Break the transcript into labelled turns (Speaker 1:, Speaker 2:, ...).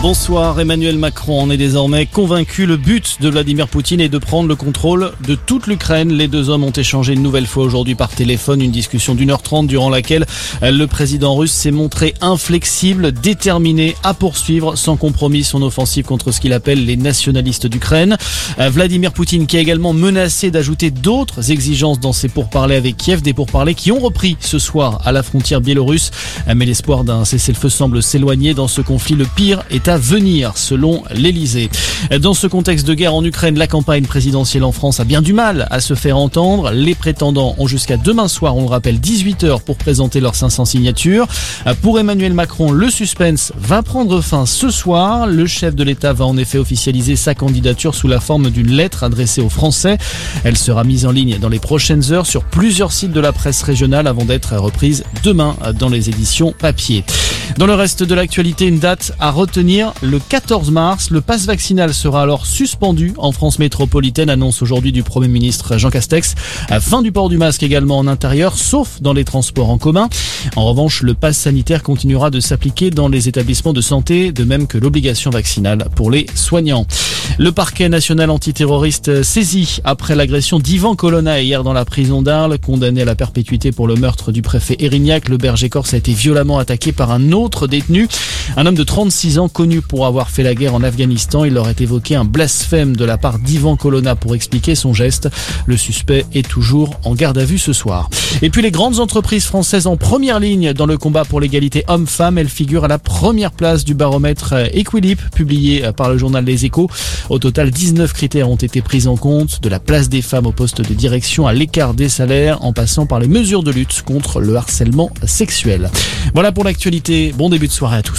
Speaker 1: Bonsoir, Emmanuel Macron en est désormais convaincu. Le but de Vladimir Poutine est de prendre le contrôle de toute l'Ukraine. Les deux hommes ont échangé une nouvelle fois aujourd'hui par téléphone, une discussion d'une heure trente durant laquelle le président russe s'est montré inflexible, déterminé à poursuivre sans compromis son offensive contre ce qu'il appelle les nationalistes d'Ukraine. Vladimir Poutine qui a également menacé d'ajouter d'autres exigences dans ses pourparlers avec Kiev, des pourparlers qui ont repris ce soir à la frontière biélorusse. Mais l'espoir d'un cessez-le-feu semble s'éloigner dans ce conflit. Le pire est à venir, selon l'Elysée. Dans ce contexte de guerre en Ukraine, la campagne présidentielle en France a bien du mal à se faire entendre. Les prétendants ont jusqu'à demain soir, on le rappelle, 18h pour présenter leurs 500 signatures. Pour Emmanuel Macron, le suspense va prendre fin ce soir. Le chef de l'État va en effet officialiser sa candidature sous la forme d'une lettre adressée aux Français. Elle sera mise en ligne dans les prochaines heures sur plusieurs sites de la presse régionale avant d'être reprise demain dans les éditions papier. Dans le reste de l'actualité, une date à retenir, le 14 mars. Le passe vaccinal sera alors suspendu en France métropolitaine, annonce aujourd'hui du Premier ministre Jean Castex. Fin du port du masque également en intérieur, sauf dans les transports en commun. En revanche, le passe sanitaire continuera de s'appliquer dans les établissements de santé, de même que l'obligation vaccinale pour les soignants. Le parquet national antiterroriste saisi après l'agression d'Ivan Colonna hier dans la prison d'Arles, condamné à la perpétuité pour le meurtre du préfet Erignac. Le berger corse a été violemment attaqué par un autre détenu, un homme de 36 ans connu pour avoir fait la guerre en Afghanistan. Il aurait évoqué un blasphème de la part d'Ivan Colonna pour expliquer son geste. Le suspect est toujours en garde à vue ce soir. Et puis les grandes entreprises françaises en première ligne dans le combat pour l'égalité homme-femme, elles figurent à la première place du baromètre Equilibre publié par le journal Les Échos. Au total, 19 critères ont été pris en compte, de la place des femmes au poste de direction à l'écart des salaires, en passant par les mesures de lutte contre le harcèlement sexuel. Voilà pour l'actualité. Bon début de soirée à tous.